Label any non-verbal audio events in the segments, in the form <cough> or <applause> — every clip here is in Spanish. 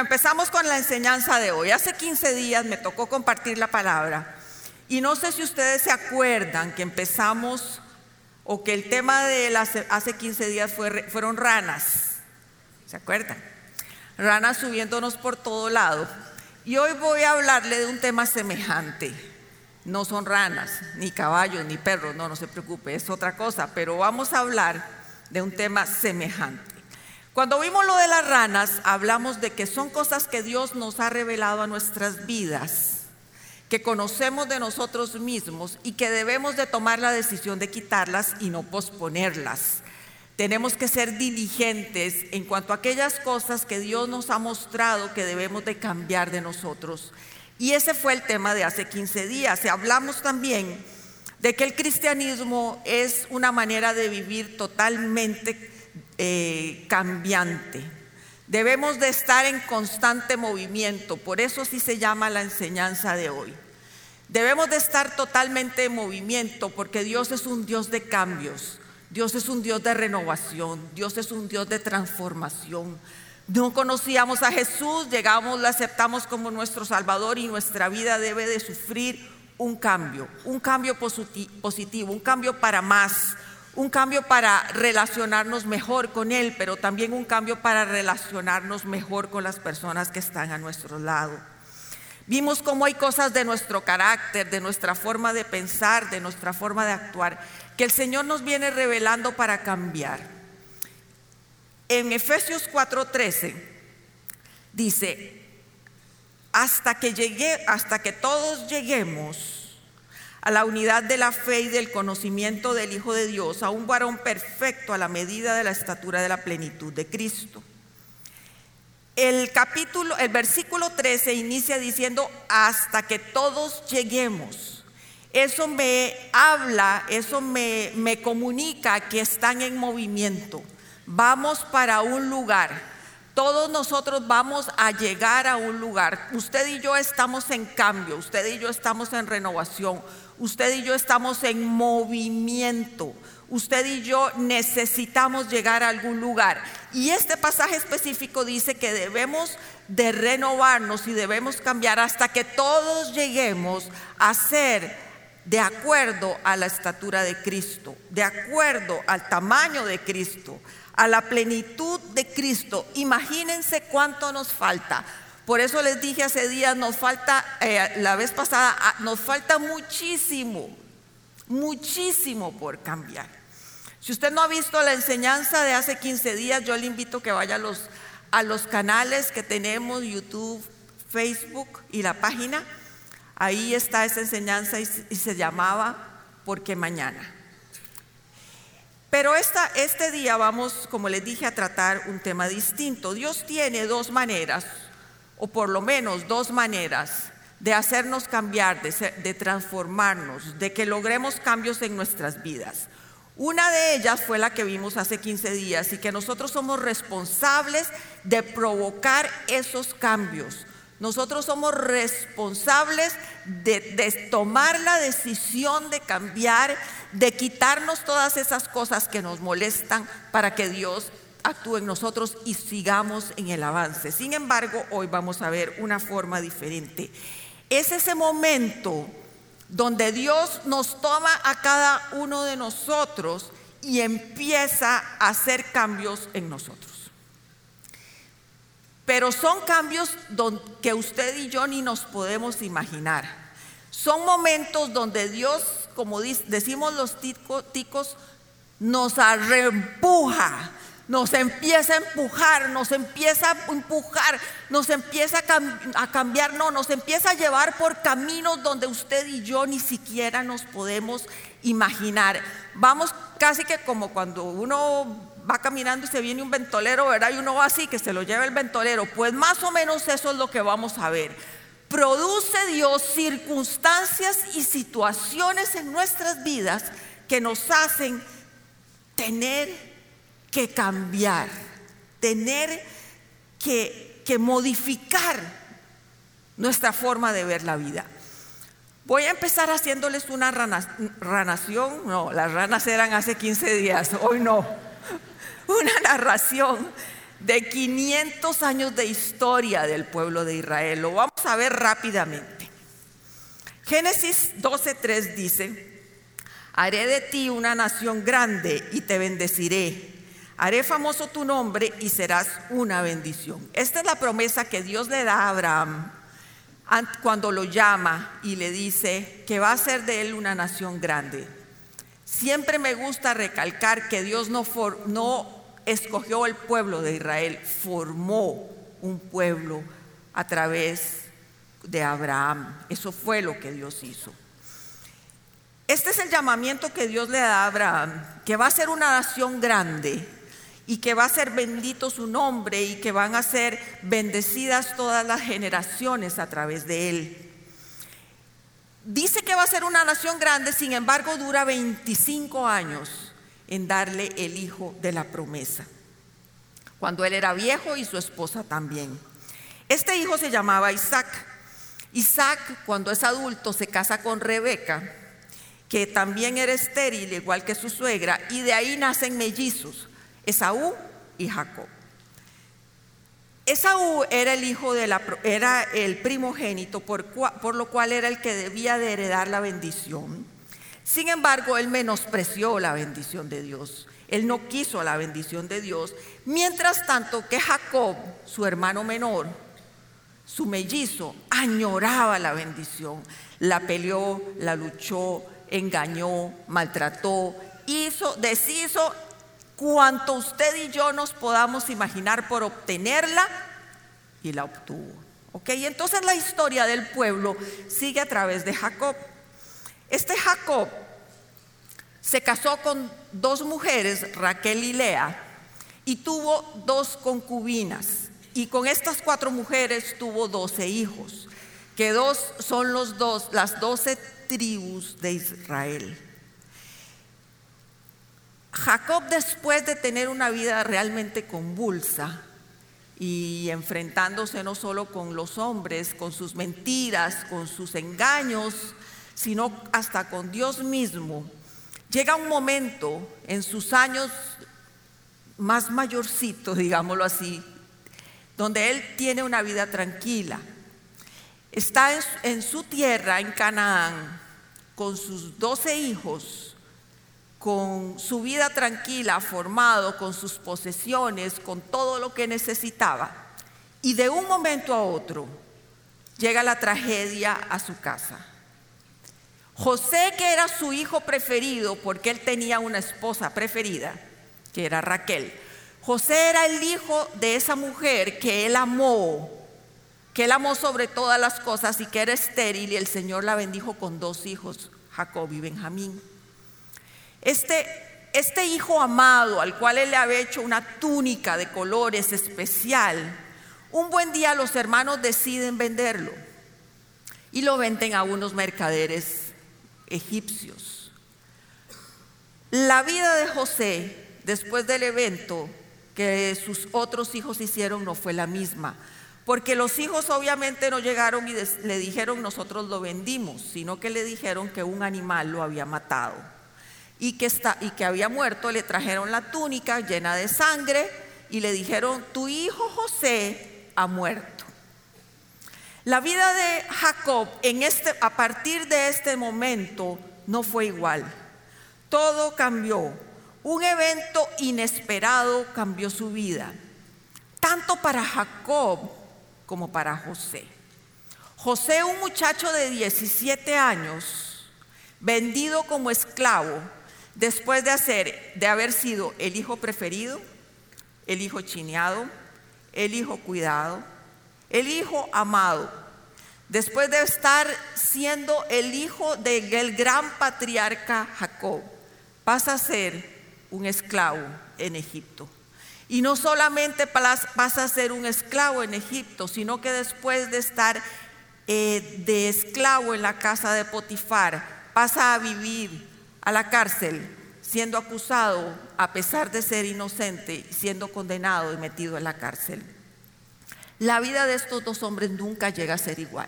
Empezamos con la enseñanza de hoy. Hace 15 días me tocó compartir la palabra y no sé si ustedes se acuerdan que empezamos o que el tema de hace 15 días fueron ranas. ¿Se acuerdan? Ranas subiéndonos por todo lado. Y hoy voy a hablarle de un tema semejante. No son ranas, ni caballos, ni perros, no, no se preocupe, es otra cosa, pero vamos a hablar de un tema semejante. Cuando vimos lo de las ranas, hablamos de que son cosas que Dios nos ha revelado a nuestras vidas, que conocemos de nosotros mismos y que debemos de tomar la decisión de quitarlas y no posponerlas. Tenemos que ser diligentes en cuanto a aquellas cosas que Dios nos ha mostrado que debemos de cambiar de nosotros. Y ese fue el tema de hace 15 días. Y hablamos también de que el cristianismo es una manera de vivir totalmente eh, cambiante. Debemos de estar en constante movimiento, por eso sí se llama la enseñanza de hoy. Debemos de estar totalmente en movimiento porque Dios es un Dios de cambios, Dios es un Dios de renovación, Dios es un Dios de transformación. No conocíamos a Jesús, llegamos, lo aceptamos como nuestro Salvador y nuestra vida debe de sufrir un cambio, un cambio positivo, un cambio para más, un cambio para relacionarnos mejor con Él, pero también un cambio para relacionarnos mejor con las personas que están a nuestro lado. Vimos cómo hay cosas de nuestro carácter, de nuestra forma de pensar, de nuestra forma de actuar, que el Señor nos viene revelando para cambiar. En Efesios 4:13 dice, hasta que llegue, hasta que todos lleguemos a la unidad de la fe y del conocimiento del Hijo de Dios, a un varón perfecto a la medida de la estatura de la plenitud de Cristo. El capítulo, el versículo 13 inicia diciendo hasta que todos lleguemos. Eso me habla, eso me, me comunica que están en movimiento. Vamos para un lugar. Todos nosotros vamos a llegar a un lugar. Usted y yo estamos en cambio, usted y yo estamos en renovación. Usted y yo estamos en movimiento. Usted y yo necesitamos llegar a algún lugar. Y este pasaje específico dice que debemos de renovarnos y debemos cambiar hasta que todos lleguemos a ser de acuerdo a la estatura de Cristo, de acuerdo al tamaño de Cristo, a la plenitud de Cristo. Imagínense cuánto nos falta por eso les dije hace días, nos falta, eh, la vez pasada, ah, nos falta muchísimo, muchísimo por cambiar. Si usted no ha visto la enseñanza de hace 15 días, yo le invito que vaya a los, a los canales que tenemos, YouTube, Facebook y la página. Ahí está esa enseñanza y, se llamaba Porque mañana. Pero esta, este día vamos, como les dije, a tratar un tema distinto. Dios tiene dos maneras o por lo menos dos maneras de hacernos cambiar, de, transformarnos, de que logremos cambios en nuestras vidas. Una de ellas fue la que vimos hace 15 días y que nosotros somos responsables de provocar esos cambios. Nosotros somos responsables de, de, tomar la decisión de cambiar, de quitarnos todas esas cosas que nos molestan para que Dios actúe en nosotros y sigamos en el avance. Sin embargo, hoy vamos a ver una forma diferente. Es ese momento donde Dios nos toma a cada uno de nosotros y empieza a hacer cambios en nosotros. Pero son cambios que usted y yo ni nos podemos imaginar. Son momentos donde Dios, como decimos los ticos, nos arrempuja, nos empieza a empujar, nos empieza a empujar, nos empieza a, cambiar, no, nos empieza a llevar por caminos donde usted y yo ni siquiera nos podemos imaginar. Vamos casi que como cuando uno va caminando y se viene un ventolero, ¿verdad? Y uno va así, que se lo lleva el ventolero. Pues más o menos eso es lo que vamos a ver. Produce Dios circunstancias y situaciones en nuestras vidas que nos hacen tener que cambiar, tener que, modificar nuestra forma de ver la vida. Voy a empezar haciéndoles una ranación, no, las ranas eran hace 15 días, hoy no, una narración de 500 años de historia del pueblo de Israel. Lo vamos a ver rápidamente. Génesis 12:3 dice, haré de ti una nación grande y te bendeciré. Haré famoso tu nombre y serás una bendición. Esta es la promesa que Dios le da a Abraham cuando lo llama y le dice que va a ser de él una nación grande. Siempre me gusta recalcar que Dios no, no escogió el pueblo de Israel, formó un pueblo a través de Abraham. Eso fue lo que Dios hizo. Este es el llamamiento que Dios le da a Abraham, que va a ser una nación grande y que va a ser bendito su nombre y que van a ser bendecidas todas las generaciones a través de él. Dice que va a ser una nación grande, sin embargo dura 25 años en darle el hijo de la promesa, cuando él era viejo y su esposa también. Este hijo se llamaba Isaac. Isaac, cuando es adulto, se casa con Rebeca, que también era estéril, igual que su suegra, y de ahí nacen mellizos, Esaú y Jacob. Esaú era el hijo de la era el primogénito, por, por lo cual era el que debía de heredar la bendición. Sin embargo, él menospreció la bendición de Dios. Él no quiso la bendición de Dios. Mientras tanto que Jacob, su hermano menor, su mellizo, añoraba la bendición. La peleó, la luchó, engañó, maltrató, hizo, deshizo cuanto usted y yo nos podamos imaginar por obtenerla y la obtuvo. ¿Ok? Entonces la historia del pueblo sigue a través de Jacob. Este Jacob se casó con dos mujeres, Raquel y Lea, y tuvo dos concubinas. Y con estas cuatro mujeres tuvo doce hijos, que dos son los dos, las doce tribus de Israel. Jacob, después de tener una vida realmente convulsa y enfrentándose no solo con los hombres, con sus mentiras, con sus engaños, sino hasta con Dios mismo. Llega un momento en sus años más mayorcitos, <laughs> digámoslo así, donde él tiene una vida tranquila. Está en, su tierra, en Canaán, con sus doce hijos, con su vida tranquila, formado, con sus posesiones, con todo lo que necesitaba. Y de un momento a otro llega la tragedia a su casa. José, que era su hijo preferido, porque él tenía una esposa preferida, que era Raquel. José era el hijo de esa mujer que él amó, que él amó sobre todas las cosas y que era estéril y el Señor la bendijo con dos hijos, Jacob y Benjamín. Este, este hijo amado, al cual él le había hecho una túnica de colores especial, un buen día los hermanos deciden venderlo y lo venden a unos mercaderes egipcios. La vida de José, después del evento que sus otros hijos hicieron, no fue la misma. Porque los hijos obviamente no llegaron y le dijeron nosotros lo vendimos, sino que le dijeron que un animal lo había matado y que, y que había muerto. Le trajeron la túnica llena de sangre y le dijeron, tu hijo José ha muerto. La vida de Jacob en este, a partir de este momento no fue igual. Todo cambió. Un evento inesperado cambió su vida, tanto para Jacob como para José. José, un muchacho de 17 años, vendido como esclavo, después de, hacer, de haber sido el hijo preferido, el hijo chineado, el hijo cuidado, el hijo amado, después de estar siendo el hijo del gran patriarca Jacob, pasa a ser un esclavo en Egipto. Y no solamente pasa a ser un esclavo en Egipto, sino que después de estar eh, de esclavo en la casa de Potifar, pasa a vivir a la cárcel, siendo acusado a pesar de ser inocente, siendo condenado y metido en la cárcel. La vida de estos dos hombres nunca llega a ser igual.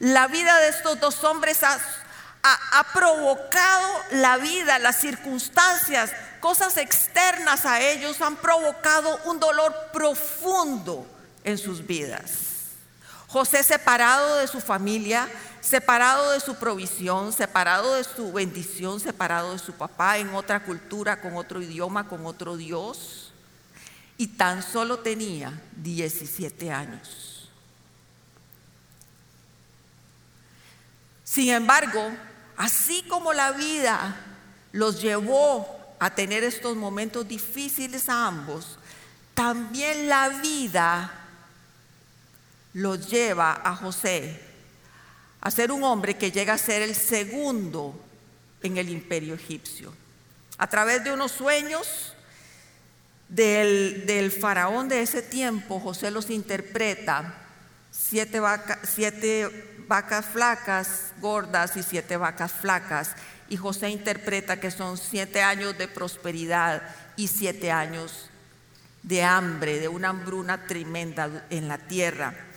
La vida de estos dos hombres ha, provocado la vida, las circunstancias cosas externas a ellos han provocado un dolor profundo en sus vidas. José separado de su familia, separado de su provisión, separado de su bendición, separado de su papá en otra cultura, con otro idioma, con otro Dios. Y tan solo tenía 17 años. Sin embargo, así como la vida los llevó a tener estos momentos difíciles a ambos, también la vida los lleva a José a ser un hombre que llega a ser el segundo en el imperio egipcio. A través de unos sueños del, faraón de ese tiempo, José los interpreta, siete, siete vacas flacas, gordas y siete vacas flacas. Y José interpreta que son siete años de prosperidad y siete años de hambre, de una hambruna tremenda en la tierra.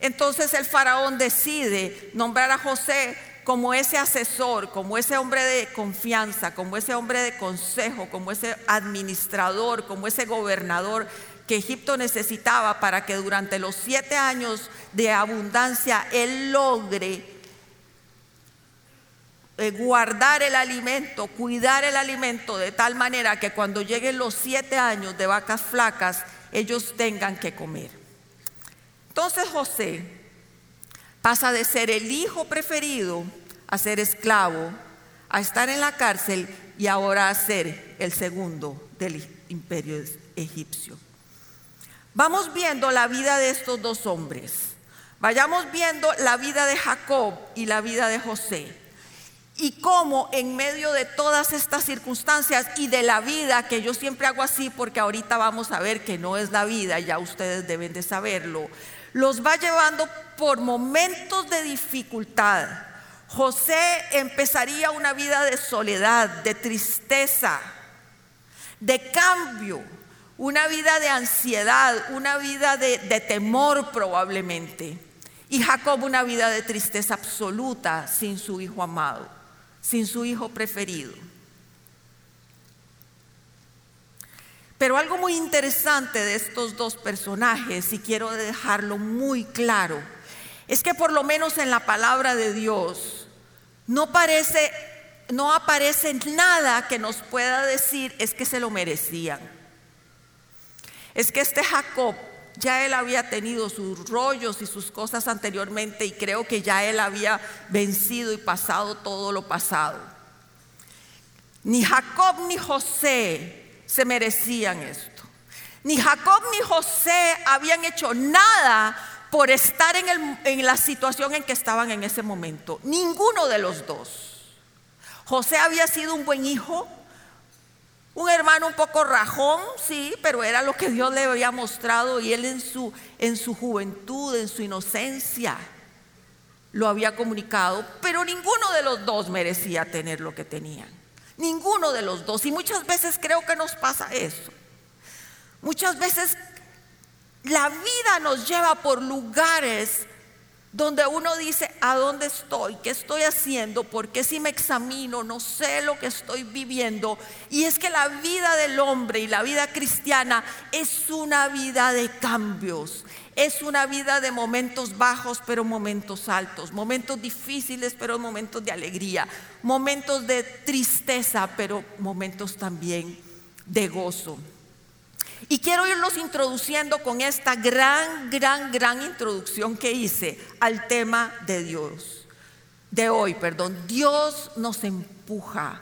Entonces el faraón decide nombrar a José como ese asesor, como ese hombre de confianza, como ese hombre de consejo, como ese administrador, como ese gobernador que Egipto necesitaba para que durante los siete años de abundancia él logre eh, guardar el alimento, cuidar el alimento de tal manera que cuando lleguen los siete años de vacas flacas, ellos tengan que comer. Entonces José pasa de ser el hijo preferido a ser esclavo, a estar en la cárcel y ahora a ser el segundo del imperio egipcio. Vamos viendo la vida de estos dos hombres. Vayamos viendo la vida de Jacob y la vida de José. Y cómo en medio de todas estas circunstancias y de la vida, que yo siempre hago así porque ahorita vamos a ver que no es la vida, ya ustedes deben de saberlo, los va llevando por momentos de dificultad. José empezaría una vida de soledad, de tristeza, de cambio, una vida de ansiedad, una vida de, temor probablemente. Y Jacob una vida de tristeza absoluta sin su hijo amado, sin su hijo preferido. Pero algo muy interesante de estos dos personajes, y quiero dejarlo muy claro, es que por lo menos en la palabra de Dios no parece, aparece nada que nos pueda decir es que se lo merecían. Es que este Jacob ya él había tenido sus rollos y sus cosas anteriormente y creo que ya él había vencido y pasado todo lo pasado. Ni Jacob ni José se merecían esto. Ni Jacob ni José habían hecho nada por estar en, la situación en que estaban en ese momento. Ninguno de los dos. José había sido un buen hijo, un hermano un poco rajón, sí, pero era lo que Dios le había mostrado y él en su, en su juventud, en su inocencia, lo había comunicado, pero ninguno de los dos merecía tener lo que tenían. Ninguno de los dos. Y muchas veces creo que nos pasa eso. Muchas veces la vida nos lleva por lugares donde uno dice, ¿a dónde estoy? ¿Qué estoy haciendo? ¿Por qué si me examino no sé lo que estoy viviendo? Y es que la vida del hombre y la vida cristiana es una vida de cambios. Es una vida de momentos bajos, pero momentos altos, momentos difíciles, pero momentos de alegría, momentos de tristeza, pero momentos también de gozo. Y quiero irlos introduciendo con esta gran, gran, gran introducción que hice al tema de Dios, de hoy, perdón. Dios nos empuja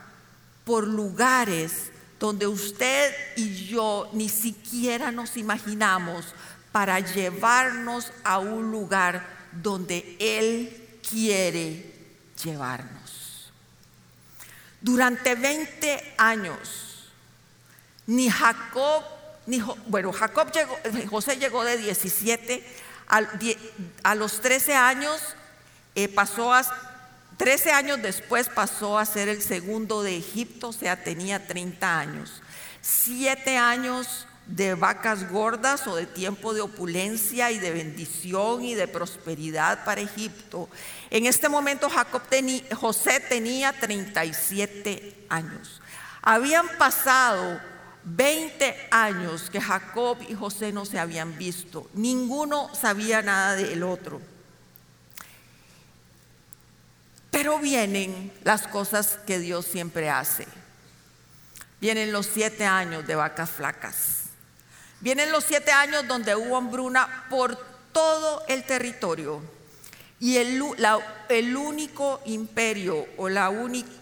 por lugares donde usted y yo ni siquiera nos imaginamos para llevarnos a un lugar donde Él quiere llevarnos. Durante 20 años, ni Jacob, ni bueno, Jacob llegó, José llegó de 17 a, los 13 años, eh, pasó a 13 años después pasó a ser el segundo de Egipto, o sea, tenía 30 años. Siete años de vacas gordas o de tiempo de opulencia y de bendición y de prosperidad para Egipto. En este momento Jacob José tenía 37 años. Habían pasado 20 años que Jacob y José no se habían visto. Ninguno sabía nada del otro. Pero vienen las cosas que Dios siempre hace. Vienen los siete años de vacas flacas. Vienen los siete años donde hubo hambruna por todo el territorio. Y el, el único imperio o la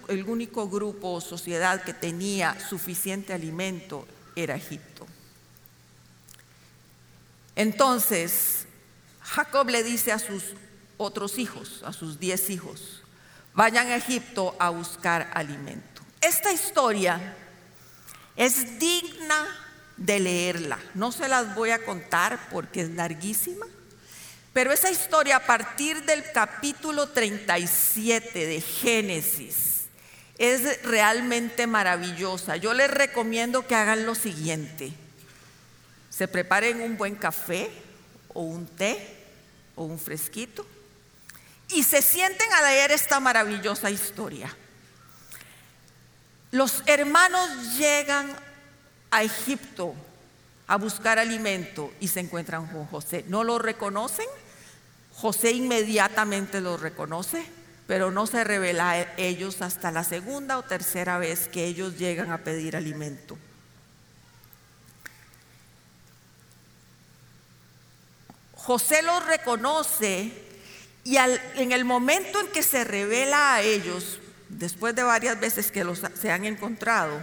el único grupo o sociedad que tenía suficiente alimento era Egipto. Entonces, Jacob le dice a sus otros hijos, a sus diez hijos, vayan a Egipto a buscar alimento. Esta historia es digna de leerla. No se las voy a contar porque es larguísima, pero esa historia a partir del capítulo 37 de Génesis es realmente maravillosa. Yo les recomiendo que hagan lo siguiente. Se preparen un buen café o un té o un fresquito y se sienten a leer esta maravillosa historia. Los hermanos llegan a Egipto a buscar alimento y se encuentran con José. ¿No lo reconocen? José inmediatamente los reconoce, pero no se revela a ellos hasta la segunda o tercera vez que ellos llegan a pedir alimento. José los reconoce y en el momento en que se revela a ellos, después de varias veces que los, se han encontrado,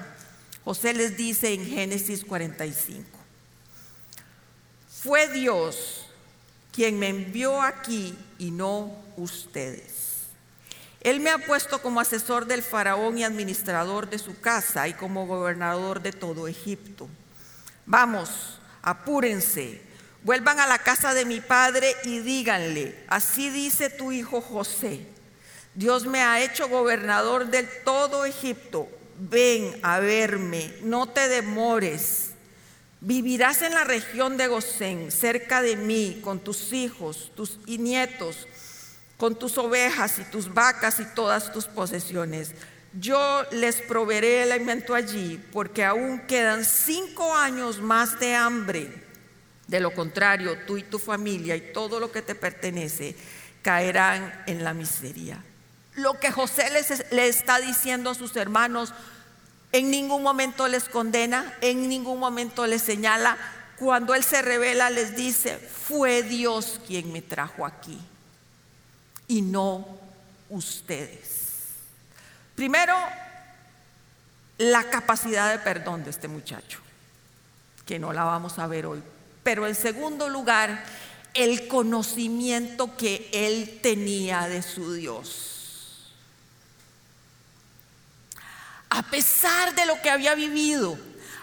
José les dice en Génesis 45, fue Dios quien me envió aquí y no ustedes. Él me ha puesto como asesor del faraón y administrador de su casa y como gobernador de todo Egipto. Vamos, apúrense, vuelvan a la casa de mi padre y díganle, así dice tu hijo José, Dios me ha hecho gobernador del todo Egipto, ven a verme, no te demores Vivirás en la región de Gosén, cerca de mí, con tus hijos, tus nietos, con tus ovejas y tus vacas y todas tus posesiones. Yo les proveeré el alimento allí, porque aún quedan cinco años más de hambre. De lo contrario, tú y tu familia y todo lo que te pertenece caerán en la miseria. Lo que José le está diciendo a sus hermanos, en ningún momento les condena, en ningún momento les señala. Cuando Él se revela les dice, fue Dios quien me trajo aquí y no ustedes. Primero, la capacidad de perdón de este muchacho, que no la vamos a ver hoy. Pero en segundo lugar, el conocimiento que él tenía de su Dios. A pesar de lo que había vivido,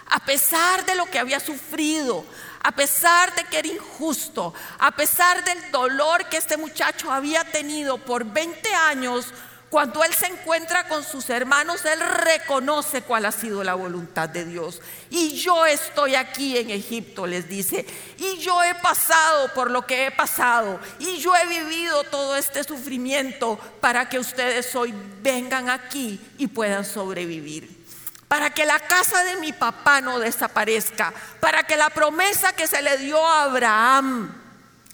a pesar de lo que había sufrido, a pesar de que era injusto, a pesar del dolor que este muchacho había tenido por 20 años, cuando él se encuentra con sus hermanos, él reconoce cuál ha sido la voluntad de Dios. Y yo estoy aquí en Egipto, les dice. Y yo he pasado por lo que he pasado. Y yo he vivido todo este sufrimiento para que ustedes hoy vengan aquí y puedan sobrevivir para que la casa de mi papá no desaparezca, para que la promesa que se le dio a Abraham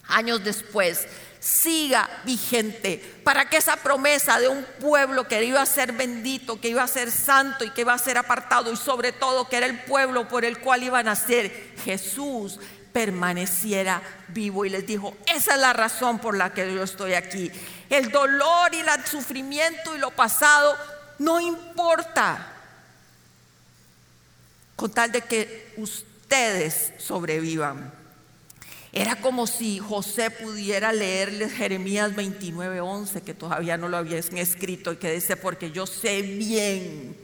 años después siga vigente, para que esa promesa de un pueblo que iba a ser bendito, que iba a ser santo y que iba a ser apartado y sobre todo que era el pueblo por el cual iba a nacer Jesús permaneciera vivo y les dijo, esa es la razón por la que yo estoy aquí. El dolor y el sufrimiento y lo pasado no importa, con tal de que ustedes sobrevivan. Era como si José pudiera leerles Jeremías 29:11, que todavía no lo habían escrito, y que dice, porque yo sé bien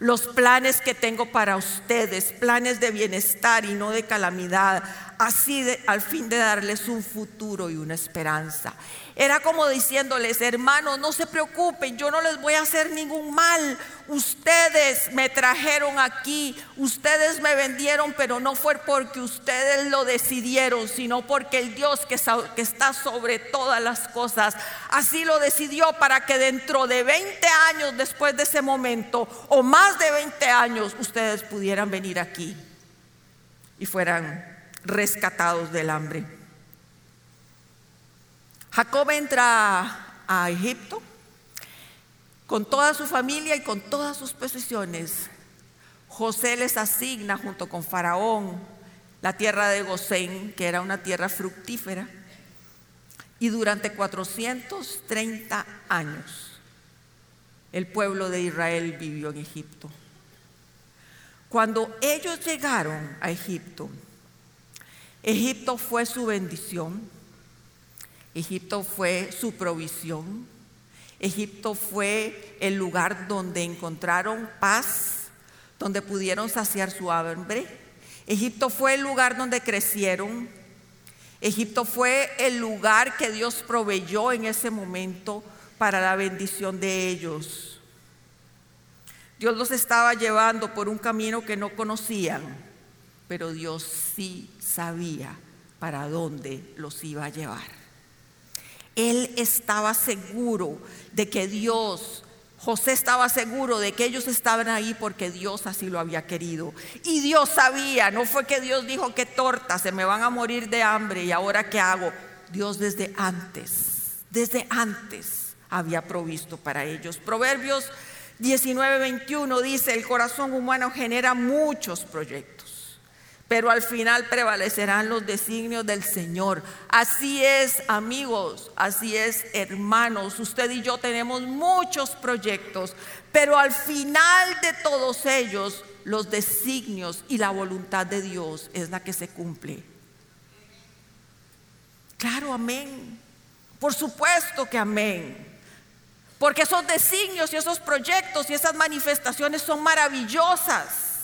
los planes que tengo para ustedes, planes de bienestar y no de calamidad, así al fin de darles un futuro y una esperanza. Era como diciéndoles, hermanos, no se preocupen, yo no les voy a hacer ningún mal. Ustedes me trajeron aquí, ustedes me vendieron, pero no fue porque ustedes lo decidieron, sino porque el Dios que, que está sobre todas las cosas, así lo decidió para que dentro de 20 años después de ese momento, o más de 20 años, ustedes pudieran venir aquí y fueran rescatados del hambre. Jacob entra a Egipto con toda su familia y con todas sus posesiones. José les asigna junto con Faraón la tierra de Gosén, que era una tierra fructífera, y durante 430 años el pueblo de Israel vivió en Egipto. Cuando ellos llegaron a Egipto, Egipto fue su bendición, Egipto fue su provisión, Egipto fue el lugar donde encontraron paz, donde pudieron saciar su hambre. Egipto fue el lugar donde crecieron. Egipto fue el lugar que Dios proveyó en ese momento para la bendición de ellos. Dios los estaba llevando por un camino que no conocían, pero Dios sí sabía para dónde los iba a llevar. Él estaba seguro de que Dios, José estaba seguro de que ellos estaban ahí porque Dios así lo había querido. Y Dios sabía, no fue que Dios dijo que torta, se me van a morir de hambre y ahora qué hago. Dios desde antes, desde antes había provisto para ellos. Proverbios 19:21 dice, el corazón humano genera muchos proyectos pero al final prevalecerán los designios del Señor. Así es, amigos, así es, hermanos. Usted y yo tenemos muchos proyectos, pero al final de todos ellos, los designios y la voluntad de Dios es la que se cumple. Claro, amén. Por supuesto que amén. Porque esos designios y esos proyectos y esas manifestaciones son maravillosas.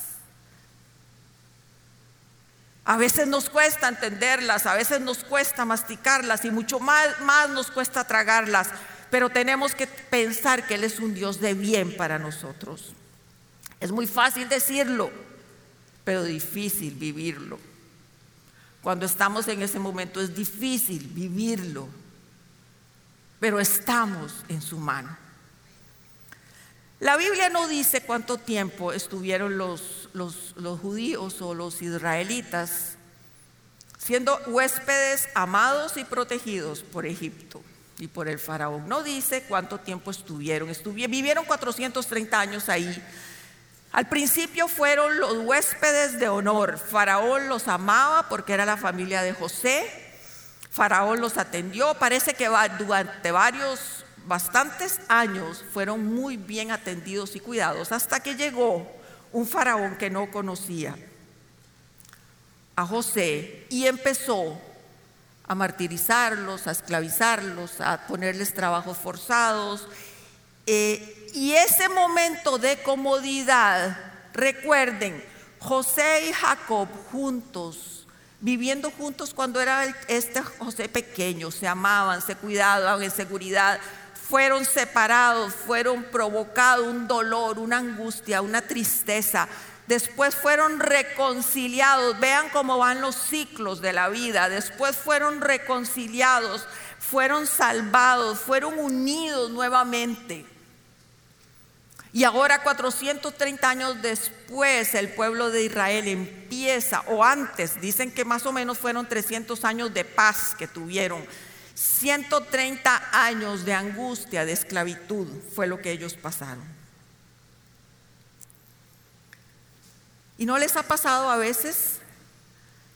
A veces nos cuesta entenderlas, a veces nos cuesta masticarlas y mucho más, nos cuesta tragarlas, pero tenemos que pensar que Él es un Dios de bien para nosotros. Es muy fácil decirlo, pero difícil vivirlo. Cuando estamos en ese momento es difícil vivirlo, pero estamos en su mano. La Biblia no dice cuánto tiempo estuvieron los, los, judíos o los israelitas siendo huéspedes amados y protegidos por Egipto y por el faraón. No dice cuánto tiempo estuvieron. vivieron 430 años ahí. Al principio fueron los huéspedes de honor. Faraón los amaba porque era la familia de José. Faraón los atendió. Parece que durante varios bastantes años fueron muy bien atendidos y cuidados hasta que llegó un faraón que no conocía a José y empezó a martirizarlos, a esclavizarlos, a ponerles trabajos forzados. Eh, y ese momento de comodidad, recuerden, José y Jacob juntos, viviendo juntos cuando era este José pequeño, se amaban, se cuidaban en seguridad, fueron separados, fueron provocados un dolor, una angustia, una tristeza. Después fueron reconciliados. Vean cómo van los ciclos de la vida. Después fueron reconciliados, fueron salvados, fueron unidos nuevamente. Y ahora 430 años después el pueblo de Israel empieza, o antes, dicen que más o menos fueron 300 años de paz que tuvieron 130 años de angustia, de esclavitud, fue lo que ellos pasaron. ¿Y no les ha pasado a veces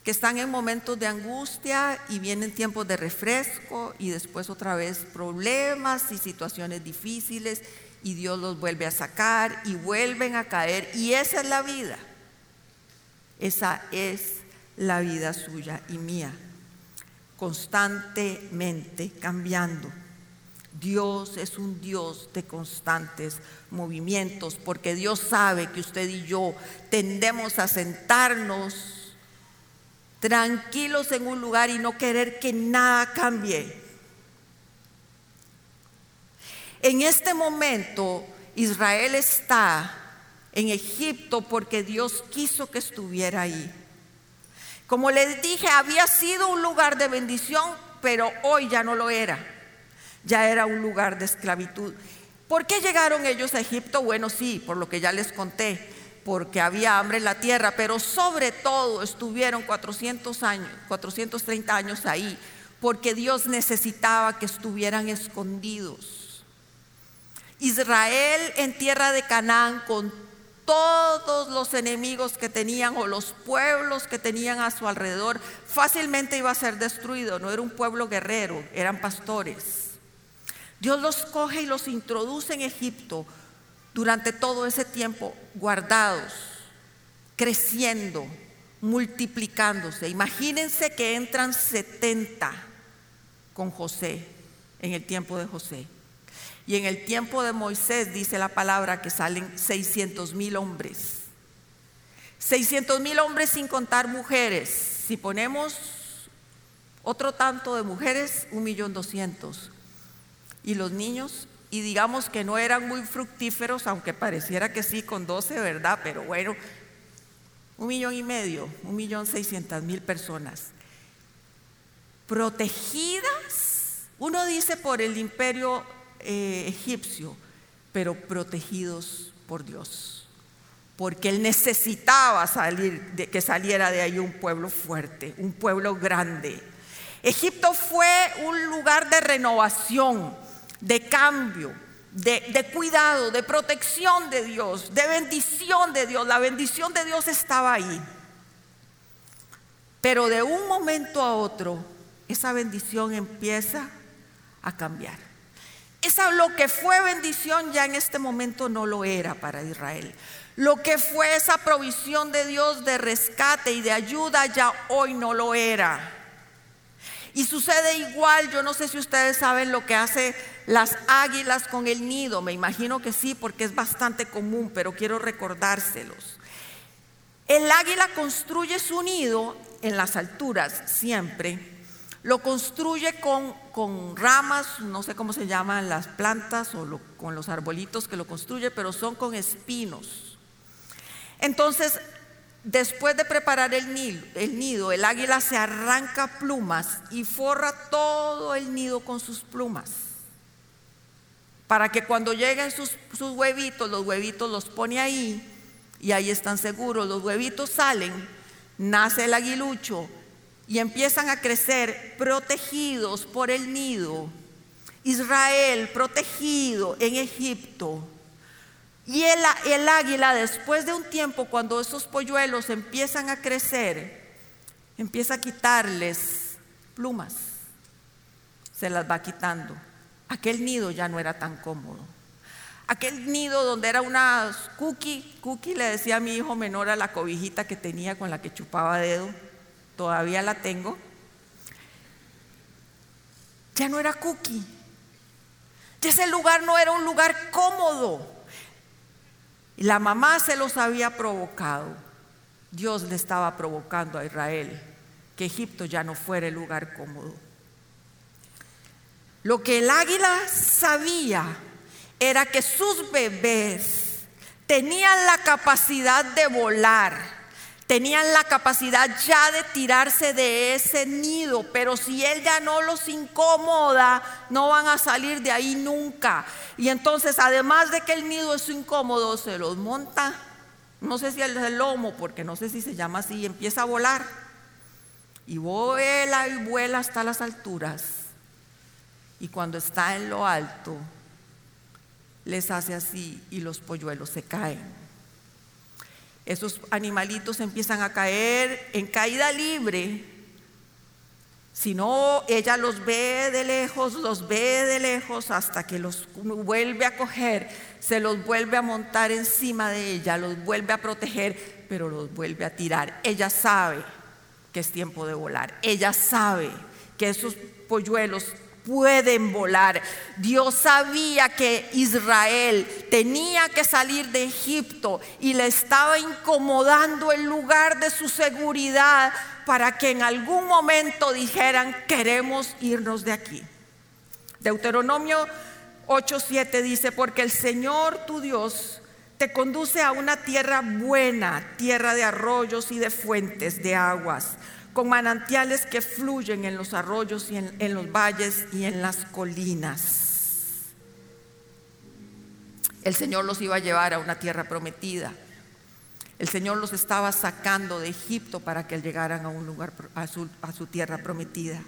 que están en momentos de angustia y vienen tiempos de refresco y después otra vez problemas y situaciones difíciles y Dios los vuelve a sacar y vuelven a caer? Y esa es la vida. Esa es la vida suya y mía constantemente cambiando. Dios es un Dios de constantes movimientos, porque Dios sabe que usted y yo tendemos a sentarnos tranquilos en un lugar y no querer que nada cambie. En este momento Israel está en Egipto porque Dios quiso que estuviera ahí. Como les dije, había sido un lugar de bendición, pero hoy ya no lo era. Ya era un lugar de esclavitud. ¿Por qué llegaron ellos a Egipto? Bueno, sí, por lo que ya les conté, porque había hambre en la tierra, pero sobre todo estuvieron 400 años, 430 años ahí, porque Dios necesitaba que estuvieran escondidos. Israel en tierra de Canaán con todos los enemigos que tenían o los pueblos que tenían a su alrededor, fácilmente iba a ser destruido. No era un pueblo guerrero, eran pastores. Dios los coge y los introduce en Egipto durante todo ese tiempo, guardados, creciendo, multiplicándose. Imagínense que entran 70 con José en el tiempo de José. Y en el tiempo de Moisés dice la palabra que salen 600 mil hombres. 600 mil hombres sin contar mujeres. Si ponemos otro tanto de mujeres, un millón doscientos. Y los niños, y digamos que no eran muy fructíferos, aunque pareciera que sí, con 12, ¿verdad? Pero bueno, un millón y medio, un millón seiscientas mil personas. Protegidas, uno dice por el imperio eh, egipcio, pero protegidos por Dios. Porque Él necesitaba salir, de, que saliera de ahí un pueblo fuerte, un pueblo grande. Egipto fue un lugar de renovación, de cambio, de, de, cuidado, de protección de Dios, de bendición de Dios. La bendición de Dios estaba ahí. Pero de un momento a otro, esa bendición empieza a cambiar. Esa lo que fue bendición ya en este momento no lo era para Israel. Lo que fue esa provisión de Dios de rescate y de ayuda ya hoy no lo era. Y sucede igual, yo no sé si ustedes saben lo que hace las águilas con el nido, me imagino que sí, porque es bastante común, pero quiero recordárselos. El águila construye su nido en las alturas siempre, lo construye con, con ramas, no sé cómo se llaman las plantas o con los arbolitos que lo construye, pero son con espinos. Entonces Después de preparar el nido, el águila se arranca plumas y forra todo el nido con sus plumas. Para que cuando lleguen sus, sus huevitos, los huevitos los pone ahí y ahí están seguros. Los huevitos salen, nace el aguilucho y empiezan a crecer protegidos por el nido. Israel protegido en Egipto y el, águila, después de un tiempo, cuando esos polluelos empiezan a crecer, empieza a quitarles plumas. Se las va quitando. Aquel nido ya no era tan cómodo. Aquel nido donde era una cookie, cookie le decía a mi hijo menor a la cobijita que tenía con la que chupaba dedo, todavía la tengo. Ya no era cookie. ese lugar no era un lugar cómodo. La mamá se los había provocado. Dios le estaba provocando a Israel que Egipto ya no fuera el lugar cómodo. Lo que el águila sabía era que sus bebés tenían la capacidad de volar tenían la capacidad ya de tirarse de ese nido, pero si él ya no los incomoda, no van a salir de ahí nunca. Y entonces, además de que el nido es incómodo, se los monta, no sé si es el lomo, porque no sé si se llama así, y empieza a volar. Y vuela y vuela hasta las alturas. Y cuando está en lo alto, les hace así y los polluelos se caen. Esos animalitos empiezan a caer en caída libre. Si no, ella los ve de lejos, los ve de lejos hasta que los vuelve a coger, se los vuelve a montar encima de ella, los vuelve a proteger, pero los vuelve a tirar. Ella sabe que es tiempo de volar. Ella sabe que esos polluelos pueden volar. Dios sabía que Israel tenía que salir de Egipto y le estaba incomodando el lugar de su seguridad para que en algún momento dijeran, queremos irnos de aquí. Deuteronomio 8:7 dice, porque el Señor tu Dios te conduce a una tierra buena, tierra de arroyos y de fuentes de aguas, con manantiales que fluyen en los arroyos y en, los valles y en las colinas. El Señor los iba a llevar a una tierra prometida. El Señor los estaba sacando de Egipto para que llegaran a un lugar, a su, a su tierra prometida.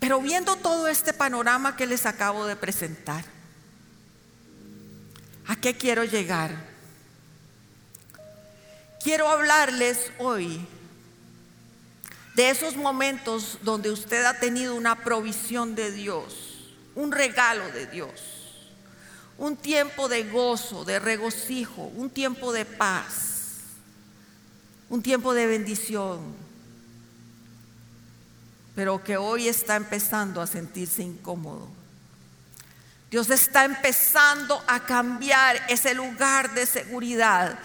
Pero viendo todo este panorama que les acabo de presentar, ¿A qué quiero llegar? Quiero hablarles hoy de esos momentos donde usted ha tenido una provisión de Dios, un regalo de Dios, un tiempo de gozo, de regocijo, un tiempo de paz, un tiempo de bendición, pero que hoy está empezando a sentirse incómodo. Dios está empezando a cambiar ese lugar de seguridad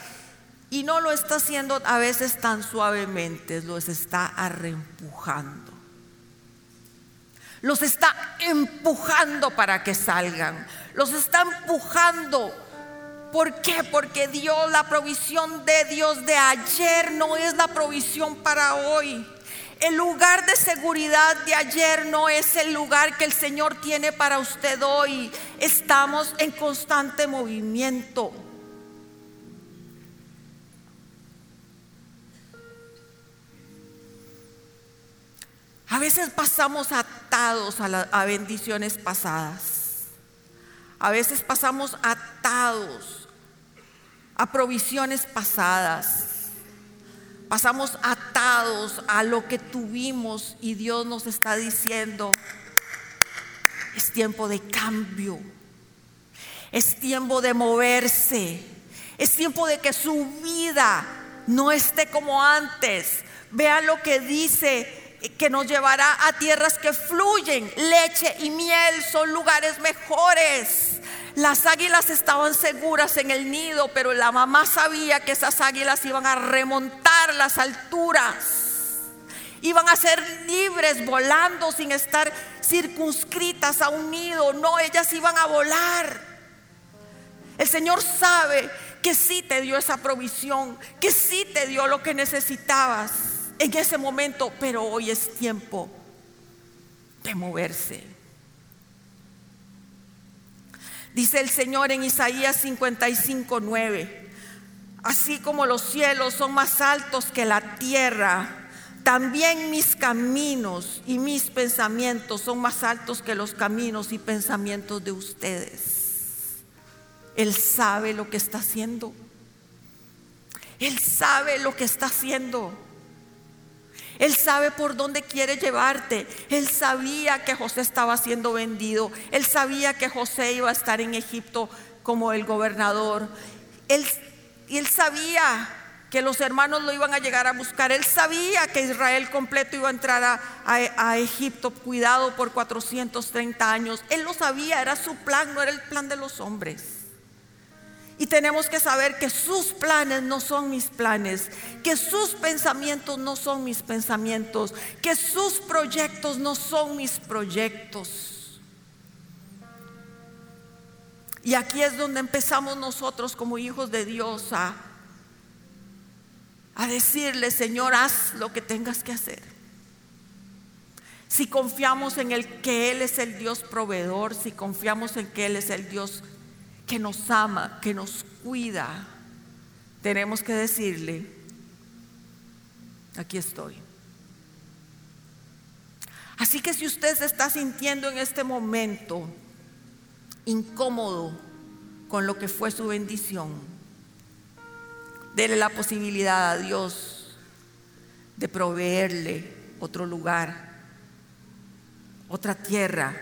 y no lo está haciendo a veces tan suavemente, los está arrempujando. Los está empujando para que salgan. Los está empujando. ¿Por qué? Porque Dios, la provisión de Dios de ayer no es la provisión para hoy. El lugar de seguridad de ayer no es el lugar que el Señor tiene para usted hoy. Estamos en constante movimiento. A veces pasamos atados a, bendiciones pasadas. A veces pasamos atados a provisiones pasadas. Pasamos atados a lo que tuvimos y Dios nos está diciendo, es tiempo de cambio, es tiempo de moverse, es tiempo de que su vida no esté como antes. Vean lo que dice que nos llevará a tierras que fluyen, leche y miel son lugares mejores. Las águilas estaban seguras en el nido, pero la mamá sabía que esas águilas iban a remontar las alturas. Iban a ser libres volando sin estar circunscritas a un nido. No, ellas iban a volar. El Señor sabe que sí te dio esa provisión, que sí te dio lo que necesitabas en ese momento, pero hoy es tiempo de moverse. Dice el Señor en Isaías 55, 9. Así como los cielos son más altos que la tierra, también mis caminos y mis pensamientos son más altos que los caminos y pensamientos de ustedes. Él sabe lo que está haciendo. Él sabe lo que está haciendo. Él sabe por dónde quiere llevarte. Él sabía que José estaba siendo vendido. Él sabía que José iba a estar en Egipto como el gobernador. Él, él sabía que los hermanos lo iban a llegar a buscar. Él sabía que Israel completo iba a entrar a, a, Egipto cuidado por 430 años. Él lo sabía, era su plan, no era el plan de los hombres. Y tenemos que saber que sus planes no son mis planes, que sus pensamientos no son mis pensamientos, que sus proyectos no son mis proyectos. Y aquí es donde empezamos nosotros como hijos de Dios a, a decirle, Señor, haz lo que tengas que hacer. Si confiamos en el que Él es el Dios proveedor, si confiamos en que Él es el Dios que nos ama, que nos cuida, tenemos que decirle, aquí estoy. Así que si usted se está sintiendo en este momento incómodo con lo que fue su bendición, dele la posibilidad a Dios de proveerle otro lugar, otra tierra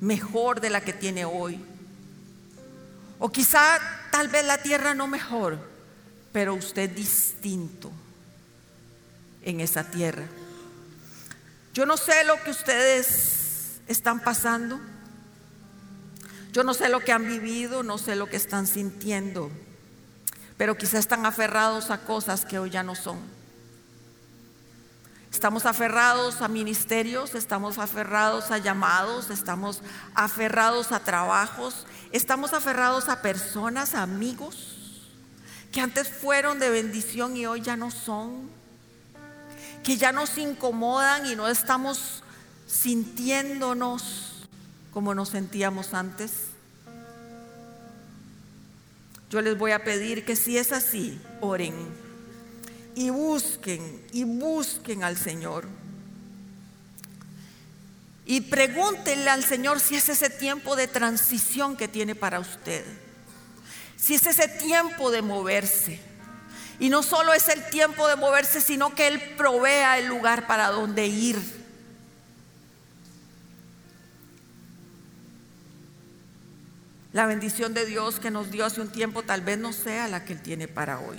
mejor de la que tiene hoy o quizá tal vez la tierra no mejor, pero usted distinto en esa tierra. Yo no sé lo que ustedes están pasando. Yo no sé lo que han vivido, no sé lo que están sintiendo, pero quizás están aferrados a cosas que hoy ya no son. Estamos aferrados a ministerios, estamos aferrados a llamados, estamos aferrados a trabajos, estamos aferrados a personas, amigos que antes fueron de bendición y hoy ya no son, que ya nos incomodan y no estamos sintiéndonos como nos sentíamos antes. Yo les voy a pedir que si es así, oren y busquen y busquen al Señor. Y pregúntenle al Señor si es ese tiempo de transición que tiene para usted. Si es ese tiempo de moverse. Y no solo es el tiempo de moverse, sino que Él provea el lugar para donde ir. La bendición de Dios que nos dio hace un tiempo tal vez no sea la que Él tiene para hoy.